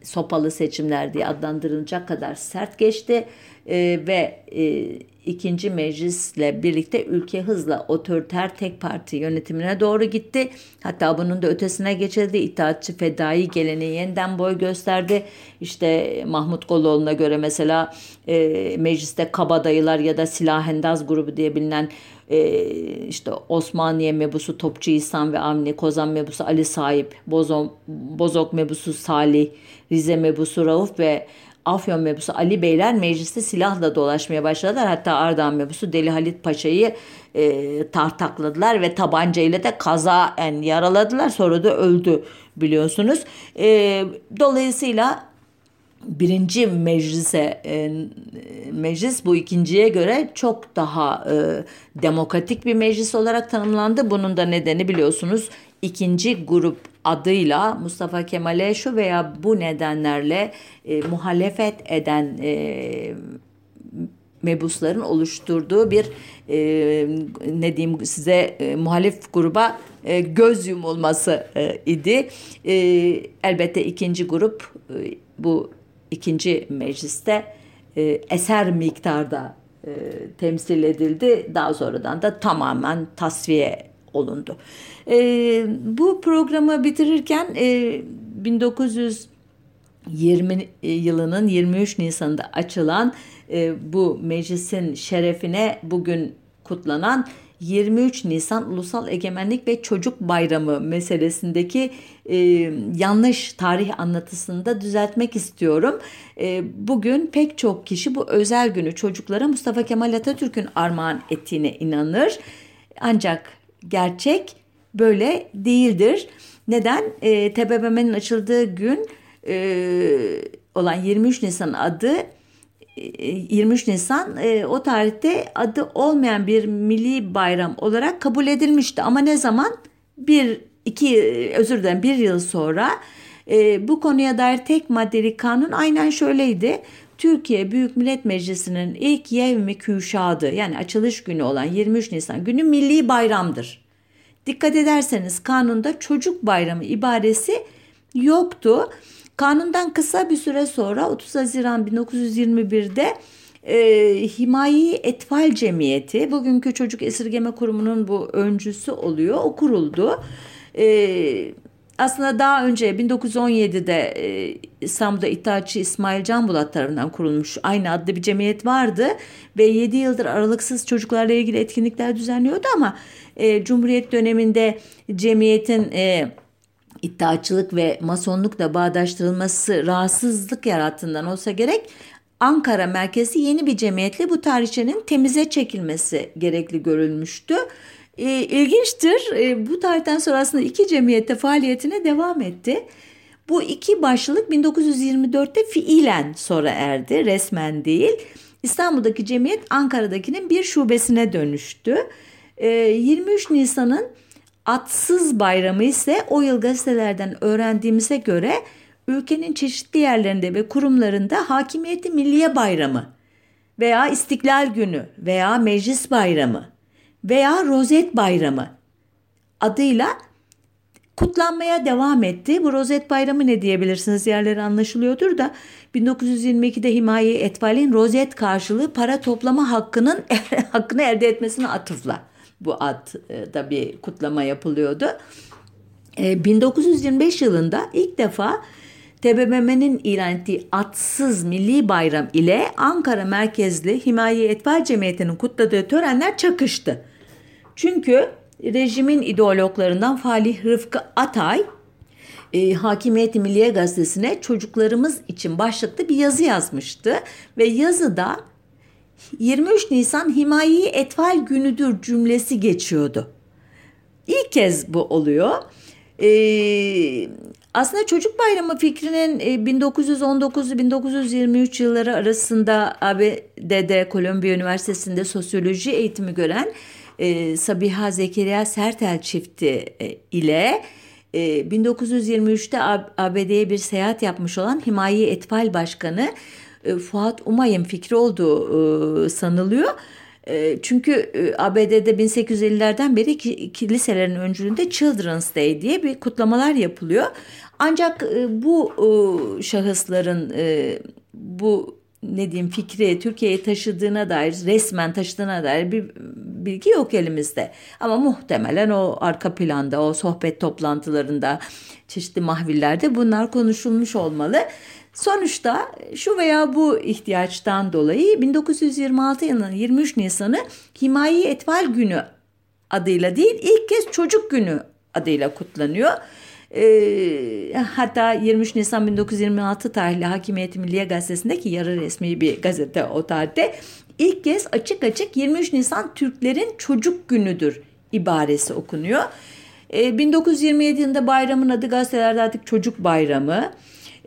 sopalı seçimler diye adlandırılacak kadar sert geçti e, ve e, ikinci meclisle birlikte ülke hızla otoriter tek parti yönetimine doğru gitti. Hatta bunun da ötesine geçildi. İttihatçı fedai geleneği yeniden boy gösterdi. İşte Mahmut Goloğlu'na göre mesela e, mecliste kabadayılar ya da silahendaz grubu diye bilinen e, işte Osmaniye mebusu Topçu İhsan ve Avni, Kozan mebusu Ali Sahip, Bozok, Bozok mebusu Salih, Rize mebusu Rauf ve Afyon mebusu Ali Beyler mecliste silahla dolaşmaya başladılar. Hatta Ardahan mebusu Deli Halit Paşa'yı e, tartakladılar ve tabancayla da kaza yani yaraladılar. Sonra da öldü biliyorsunuz. E, dolayısıyla birinci meclise e, meclis bu ikinciye göre çok daha e, demokratik bir meclis olarak tanımlandı. Bunun da nedeni biliyorsunuz ikinci grup adıyla Mustafa Kemal'e şu veya bu nedenlerle e, muhalefet eden e, mebusların oluşturduğu bir e, ne diyeyim size e, muhalif gruba e, göz yumulması e, idi. E, elbette ikinci grup e, bu ikinci mecliste e, eser miktarda e, temsil edildi. Daha sonradan da tamamen tasfiye olundu. E, bu programı bitirirken e, 1920 yılının 23 Nisan'da açılan e, bu meclisin şerefine bugün kutlanan 23 Nisan Ulusal Egemenlik ve Çocuk Bayramı meselesindeki e, yanlış tarih anlatısını da düzeltmek istiyorum. E, bugün pek çok kişi bu özel günü çocuklara Mustafa Kemal Atatürk'ün armağan ettiğine inanır. Ancak gerçek böyle değildir. Neden? E, TBMM'nin açıldığı gün e, olan 23 Nisan adı 23 Nisan e, o tarihte adı olmayan bir milli bayram olarak kabul edilmişti. Ama ne zaman? Bir, iki, özür dilerim bir yıl sonra e, bu konuya dair tek maddeli kanun aynen şöyleydi. Türkiye Büyük Millet Meclisi'nin ilk yevmi küşadı yani açılış günü olan 23 Nisan günü milli bayramdır. Dikkat ederseniz kanunda çocuk bayramı ibaresi yoktu. Kanundan kısa bir süre sonra 30 Haziran 1921'de e, Himayi Etfal Cemiyeti, bugünkü Çocuk Esirgeme Kurumu'nun bu öncüsü oluyor. O kuruldu. E, aslında daha önce 1917'de e, İstanbul'da İttihatçı İsmail Canbulat tarafından kurulmuş aynı adlı bir cemiyet vardı ve 7 yıldır aralıksız çocuklarla ilgili etkinlikler düzenliyordu ama e, Cumhuriyet döneminde cemiyetin e, iddiaçılık ve masonlukla bağdaştırılması rahatsızlık yarattığından olsa gerek Ankara merkezi yeni bir cemiyetle bu tarihçenin temize çekilmesi gerekli görülmüştü. E, ilginçtir. E, bu tarihten sonra aslında iki cemiyette faaliyetine devam etti. Bu iki başlılık 1924'te fiilen sonra erdi, resmen değil. İstanbul'daki cemiyet Ankara'dakinin bir şubesine dönüştü. E, 23 Nisan'ın Atsız Bayramı ise o yıl gazetelerden öğrendiğimize göre ülkenin çeşitli yerlerinde ve kurumlarında Hakimiyeti Milliye Bayramı veya İstiklal Günü veya Meclis Bayramı veya Rozet Bayramı adıyla kutlanmaya devam etti. Bu Rozet Bayramı ne diyebilirsiniz yerleri anlaşılıyordur da 1922'de Himaye Etval'in rozet karşılığı para toplama hakkının hakkını elde etmesine atıfla bu adda bir kutlama yapılıyordu. 1925 e, yılında ilk defa TBMM'nin ilan ettiği atsız milli bayram ile Ankara merkezli Himaye Etfal Cemiyeti'nin kutladığı törenler çakıştı. Çünkü rejimin ideologlarından Falih Rıfkı Atay e, Hakimiyeti Milliye Gazetesi'ne çocuklarımız için başlıklı bir yazı yazmıştı. Ve yazıda 23 Nisan Himayi Etfal Günüdür cümlesi geçiyordu. İlk kez bu oluyor. Ee, aslında çocuk bayramı fikrinin 1919-1923 e, yılları arasında ABD'de Kolombiya Üniversitesi'nde sosyoloji eğitimi gören e, Sabiha Zekeriya Sertel çifti e, ile e, 1923'te ABD'ye bir seyahat yapmış olan Himayi Etfal Başkanı e, Fuat Umay'ın fikri olduğu e, sanılıyor. E, çünkü e, ABD'de 1850'lerden beri kiliselerin öncülüğünde Children's Day diye bir kutlamalar yapılıyor. Ancak e, bu şahısların bu ne diyeyim fikri Türkiye'ye taşıdığına dair resmen taşıdığına dair bir bilgi yok elimizde. Ama muhtemelen o arka planda o sohbet toplantılarında çeşitli mahvillerde bunlar konuşulmuş olmalı. Sonuçta şu veya bu ihtiyaçtan dolayı 1926 yılının 23 Nisan'ı Himayi Etval Günü adıyla değil ilk kez Çocuk Günü adıyla kutlanıyor. E, hatta 23 Nisan 1926 tarihli Hakimiyeti Milliye Gazetesi'ndeki yarı resmi bir gazete o tarihte ilk kez açık açık 23 Nisan Türklerin Çocuk Günüdür ibaresi okunuyor. E, 1927 yılında bayramın adı gazetelerde artık Çocuk Bayramı.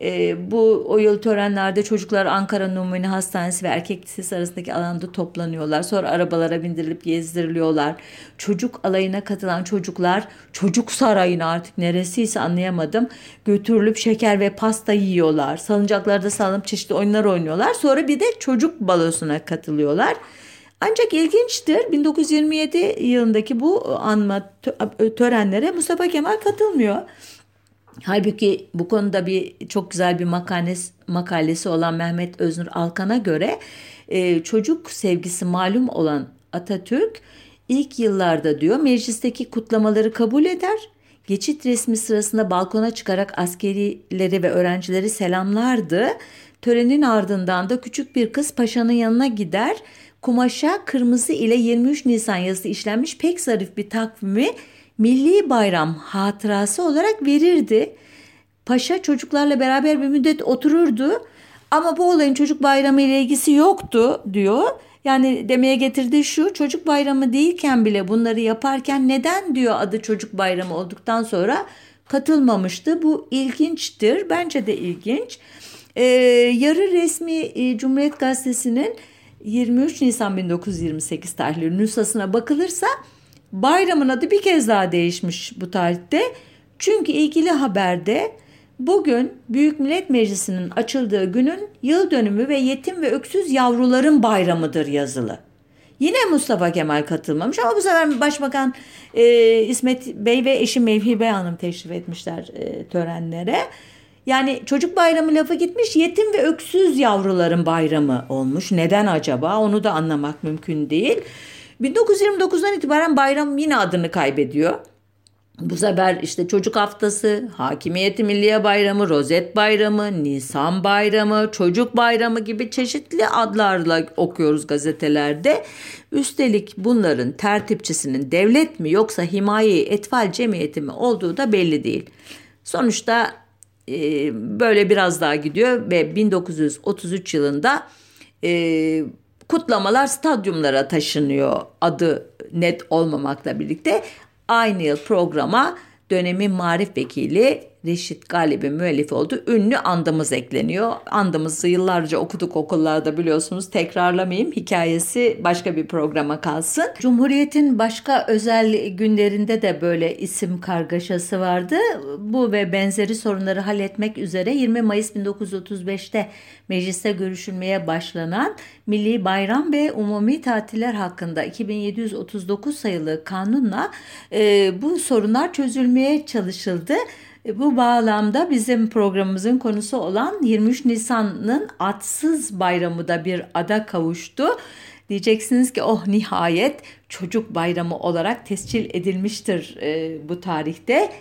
E, bu o yıl törenlerde çocuklar Ankara Numune Hastanesi ve Erkek Lisesi arasındaki alanda toplanıyorlar. Sonra arabalara bindirilip gezdiriliyorlar. Çocuk alayına katılan çocuklar çocuk sarayına artık neresiyse anlayamadım. Götürülüp şeker ve pasta yiyorlar. Salıncaklarda sallanıp çeşitli oyunlar oynuyorlar. Sonra bir de çocuk balosuna katılıyorlar. Ancak ilginçtir 1927 yılındaki bu anma törenlere Mustafa Kemal katılmıyor. Halbuki bu konuda bir çok güzel bir makalesi, makalesi olan Mehmet Öznur Alkan'a göre e, çocuk sevgisi malum olan Atatürk ilk yıllarda diyor meclisteki kutlamaları kabul eder. Geçit resmi sırasında balkona çıkarak askerileri ve öğrencileri selamlardı. Törenin ardından da küçük bir kız paşanın yanına gider. Kumaşa kırmızı ile 23 Nisan yazısı işlenmiş pek zarif bir takvimi milli bayram hatırası olarak verirdi. Paşa çocuklarla beraber bir müddet otururdu ama bu olayın çocuk bayramı ile ilgisi yoktu diyor. Yani demeye getirdiği şu çocuk bayramı değilken bile bunları yaparken neden diyor adı çocuk bayramı olduktan sonra katılmamıştı. Bu ilginçtir. Bence de ilginç. Ee, yarı resmi e, Cumhuriyet Gazetesi'nin 23 Nisan 1928 tarihli nüshasına bakılırsa Bayramın adı bir kez daha değişmiş bu tarihte. Çünkü ilgili haberde bugün Büyük Millet Meclisi'nin açıldığı günün yıl dönümü ve yetim ve öksüz yavruların bayramıdır yazılı. Yine Mustafa Kemal katılmamış ama bu sefer Başbakan e, İsmet Bey ve eşi Mevhibe Hanım teşrif etmişler e, törenlere. Yani çocuk bayramı lafı gitmiş yetim ve öksüz yavruların bayramı olmuş. Neden acaba onu da anlamak mümkün değil. 1929'dan itibaren bayram yine adını kaybediyor. Bu sefer işte çocuk haftası, Hakimiyeti Milliye Bayramı, Rozet Bayramı, Nisan Bayramı, Çocuk Bayramı gibi çeşitli adlarla okuyoruz gazetelerde. Üstelik bunların tertipçisinin devlet mi yoksa himaye etfal cemiyeti mi olduğu da belli değil. Sonuçta e, böyle biraz daha gidiyor ve 1933 yılında e, kutlamalar stadyumlara taşınıyor adı net olmamakla birlikte. Aynı yıl programa dönemin marif vekili Reşit Galip'in müellifi oldu. Ünlü andımız ekleniyor. Andımızı yıllarca okuduk okullarda biliyorsunuz. Tekrarlamayayım. Hikayesi başka bir programa kalsın. Cumhuriyet'in başka özel günlerinde de böyle isim kargaşası vardı. Bu ve benzeri sorunları halletmek üzere 20 Mayıs 1935'te mecliste görüşülmeye başlanan Milli Bayram ve Umumi Tatiller hakkında 2739 sayılı kanunla e, bu sorunlar çözülmeye çalışıldı. E, bu bağlamda bizim programımızın konusu olan 23 Nisan'ın atsız bayramı da bir ada kavuştu. Diyeceksiniz ki oh nihayet çocuk bayramı olarak tescil edilmiştir e, bu tarihte.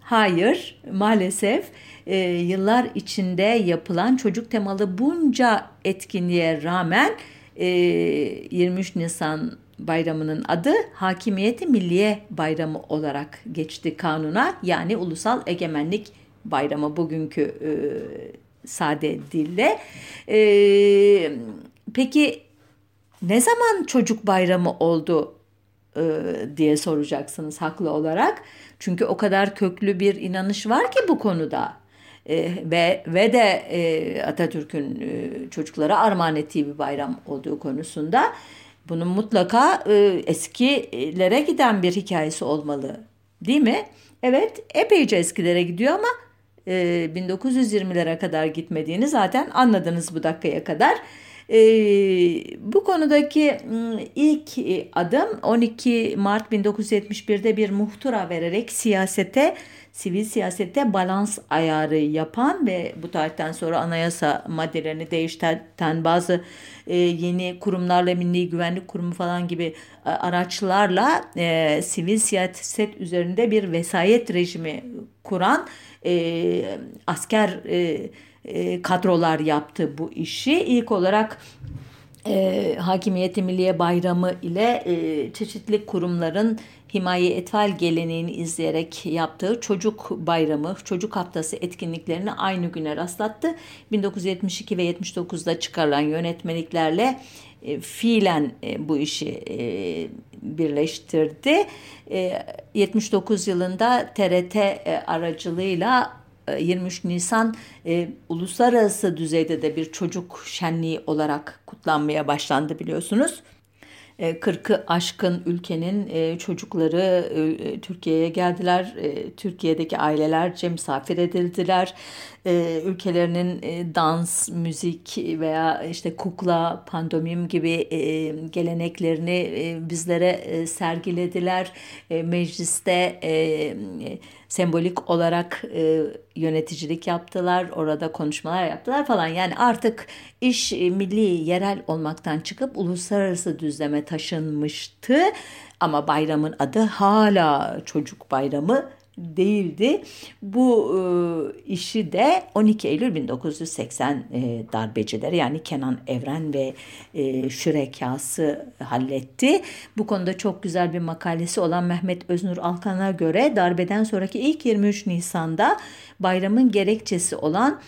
Hayır maalesef e, yıllar içinde yapılan çocuk temalı bunca etkinliğe rağmen e, 23 Nisan bayramının adı Hakimiyeti Milliye Bayramı olarak geçti kanuna yani Ulusal Egemenlik bayramı bugünkü e, sade dille. E, peki ne zaman çocuk bayramı oldu e, diye soracaksınız haklı olarak. Çünkü o kadar köklü bir inanış var ki bu konuda. E, ve ve de e, Atatürk'ün e, çocuklara armağan ettiği bir bayram olduğu konusunda bunun mutlaka e, eskilere giden bir hikayesi olmalı. Değil mi? Evet, epeyce eskilere gidiyor ama e, 1920'lere kadar gitmediğini zaten anladınız bu dakikaya kadar. E, bu konudaki ilk adım 12 Mart 1971'de bir muhtıra vererek siyasete, sivil siyasette balans ayarı yapan ve bu tarihten sonra anayasa maddelerini değiştiren bazı e, yeni kurumlarla Milli Güvenlik Kurumu falan gibi e, araçlarla e, sivil siyaset üzerinde bir vesayet rejimi kuran e, asker e, e, kadrolar yaptı bu işi. İlk olarak e, Hakimiyeti Milliye Bayramı ile e, çeşitli kurumların himaye etfal geleneğini izleyerek yaptığı çocuk bayramı, çocuk haftası etkinliklerini aynı güne rastlattı. 1972 ve 79'da çıkarılan yönetmeliklerle e, fiilen e, bu işi e, birleştirdi. E, 79 yılında TRT e, aracılığıyla 23 e, Nisan e, uluslararası düzeyde de bir çocuk şenliği olarak kutlanmaya başlandı biliyorsunuz. 40'ı e, aşkın ülkenin e, çocukları e, Türkiye'ye geldiler. Türkiye'deki ailelerce misafir edildiler. Ülkelerinin dans, müzik veya işte kukla, pandomim gibi geleneklerini bizlere sergilediler. Mecliste sembolik olarak e, yöneticilik yaptılar, orada konuşmalar yaptılar falan. Yani artık iş e, milli, yerel olmaktan çıkıp uluslararası düzleme taşınmıştı. Ama bayramın adı hala çocuk bayramı değildi. Bu e, işi de 12 Eylül 1980 e, darbecileri yani Kenan Evren ve e, şürekası halletti. Bu konuda çok güzel bir makalesi olan Mehmet Öznur Alkan'a göre darbeden sonraki ilk 23 Nisan'da bayramın gerekçesi olan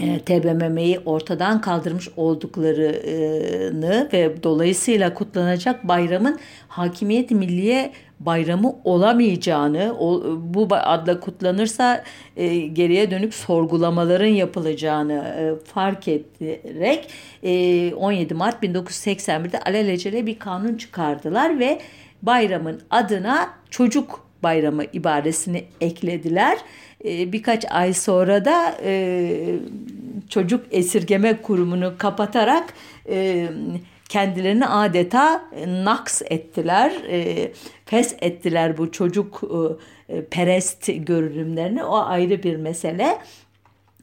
e, TBMM'yi ortadan kaldırmış olduklarını ve dolayısıyla kutlanacak bayramın hakimiyet milliye bayramı olamayacağını, bu adla kutlanırsa e, geriye dönük sorgulamaların yapılacağını e, fark ederek e, 17 Mart 1981'de alelacele bir kanun çıkardılar ve bayramın adına çocuk bayramı ibaresini eklediler. E, birkaç ay sonra da e, çocuk esirgeme kurumunu kapatarak e, kendilerini adeta e, naks ettiler, e, pes ettiler bu çocuk e, perest görünümlerini. O ayrı bir mesele.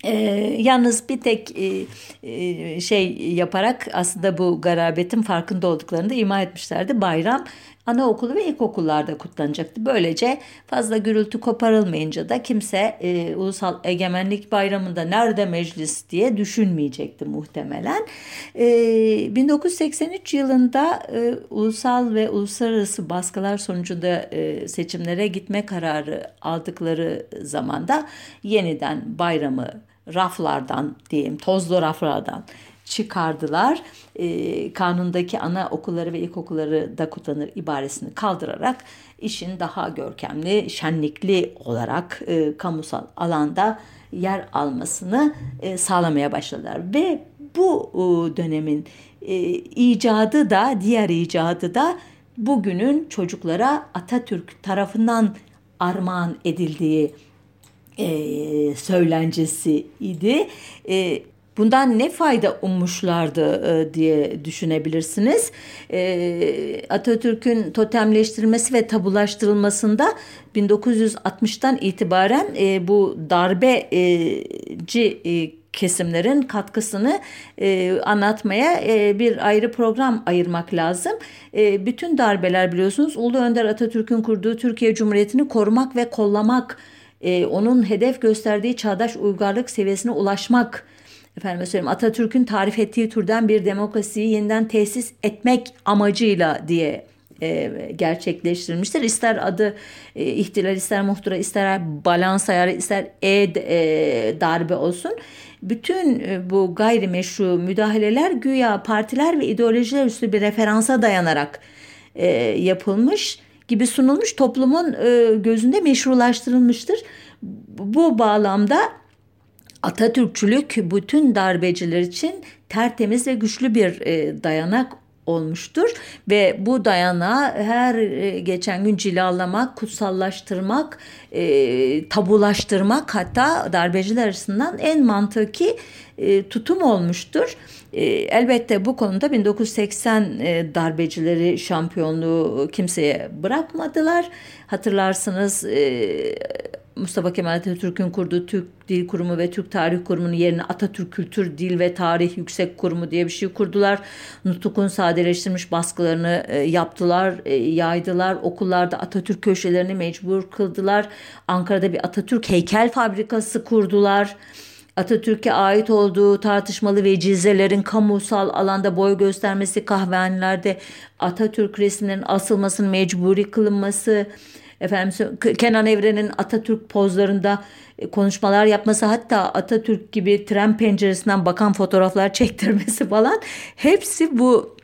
E, yalnız bir tek e, e, şey yaparak aslında bu garabetin farkında olduklarını da ima etmişlerdi. Bayram anaokulu ve ilkokullarda kutlanacaktı. Böylece fazla gürültü koparılmayınca da kimse e, Ulusal Egemenlik Bayramı'nda nerede meclis diye düşünmeyecekti muhtemelen. E, 1983 yılında e, ulusal ve uluslararası baskılar sonucunda e, seçimlere gitme kararı aldıkları zamanda yeniden bayramı raflardan diyeyim tozlu raflardan çıkardılar. E, kanundaki ana okulları ve ilkokulları da kutlanır ibaresini kaldırarak işin daha görkemli, şenlikli olarak e, kamusal alanda yer almasını e, sağlamaya başladılar. Ve bu e, dönemin e, icadı da, diğer icadı da bugünün çocuklara Atatürk tarafından armağan edildiği e, söylencesi idi. E, Bundan ne fayda ummuşlardı e, diye düşünebilirsiniz. E, Atatürk'ün totemleştirilmesi ve tabulaştırılmasında 1960'tan itibaren e, bu darbeci e, kesimlerin katkısını e, anlatmaya e, bir ayrı program ayırmak lazım. E, bütün darbeler biliyorsunuz Ulu Önder Atatürk'ün kurduğu Türkiye Cumhuriyeti'ni korumak ve kollamak, e, onun hedef gösterdiği çağdaş uygarlık seviyesine ulaşmak efendim söyleyeyim Atatürk'ün tarif ettiği türden bir demokrasiyi yeniden tesis etmek amacıyla diye e, gerçekleştirilmiştir. İster adı e, ihtilal, ister muhtıra, ister balans ayarı, ister e, e darbe olsun. Bütün e, bu gayrimeşru müdahaleler güya partiler ve ideolojiler üstü bir referansa dayanarak e, yapılmış gibi sunulmuş toplumun e, gözünde meşrulaştırılmıştır. Bu bağlamda Atatürkçülük bütün darbeciler için tertemiz ve güçlü bir e, dayanak olmuştur ve bu dayanağı her e, geçen gün cilalamak, kutsallaştırmak, e, tabulaştırmak hatta darbeciler açısından en mantıki e, tutum olmuştur. E, elbette bu konuda 1980 e, darbecileri şampiyonluğu kimseye bırakmadılar. Hatırlarsınız e, Mustafa Kemal Atatürk'ün kurduğu Türk Dil Kurumu ve Türk Tarih Kurumu'nun yerine Atatürk Kültür Dil ve Tarih Yüksek Kurumu diye bir şey kurdular. Nutuk'un sadeleştirilmiş baskılarını e, yaptılar, e, yaydılar. Okullarda Atatürk köşelerini mecbur kıldılar. Ankara'da bir Atatürk heykel fabrikası kurdular. Atatürk'e ait olduğu tartışmalı vecizelerin kamusal alanda boy göstermesi, kahvehanelerde Atatürk resimlerinin asılmasının mecburi kılınması, efendim Kenan Evren'in Atatürk pozlarında e, konuşmalar yapması hatta Atatürk gibi tren penceresinden bakan fotoğraflar çektirmesi falan hepsi bu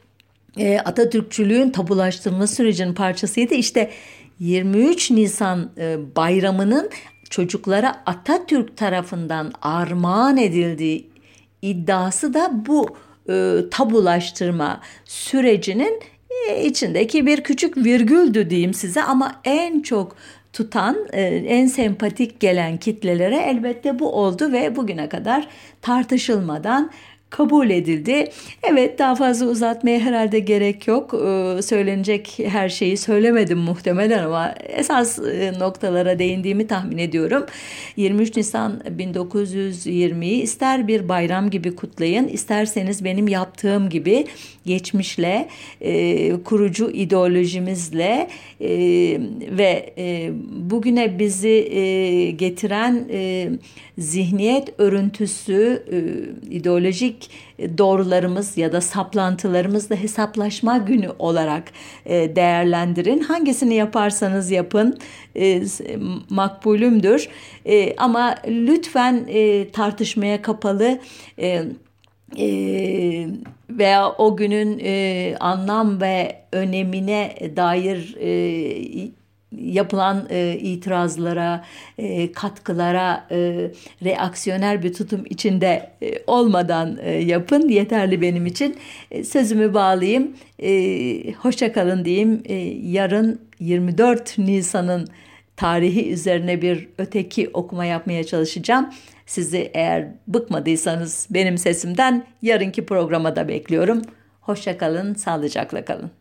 e, Atatürkçülüğün tabulaştırma sürecinin parçasıydı. İşte 23 Nisan e, bayramının çocuklara Atatürk tarafından armağan edildiği iddiası da bu e, tabulaştırma sürecinin e, içindeki bir küçük virgüldü diyeyim size ama en çok tutan, e, en sempatik gelen kitlelere elbette bu oldu ve bugüne kadar tartışılmadan kabul edildi. Evet daha fazla uzatmaya herhalde gerek yok. Ee, söylenecek her şeyi söylemedim muhtemelen ama esas e, noktalara değindiğimi tahmin ediyorum. 23 Nisan 1920'yi ister bir bayram gibi kutlayın, isterseniz benim yaptığım gibi geçmişle, e, kurucu ideolojimizle e, ve e, bugüne bizi e, getiren e, zihniyet örüntüsü, e, ideolojik doğrularımız ya da saplantılarımızla hesaplaşma günü olarak e, değerlendirin. Hangisini yaparsanız yapın e, makbulümdür. E, ama lütfen e, tartışmaya kapalı e, e, veya o günün e, anlam ve önemine dair e, yapılan e, itirazlara, e, katkılara e, reaksiyoner bir tutum içinde e, olmadan e, yapın. Yeterli benim için. E, sözümü bağlayayım. E, hoşça kalın diyeyim. E, yarın 24 Nisan'ın tarihi üzerine bir öteki okuma yapmaya çalışacağım. Sizi eğer bıkmadıysanız benim sesimden yarınki programa da bekliyorum. Hoşça kalın, sağlıcakla kalın.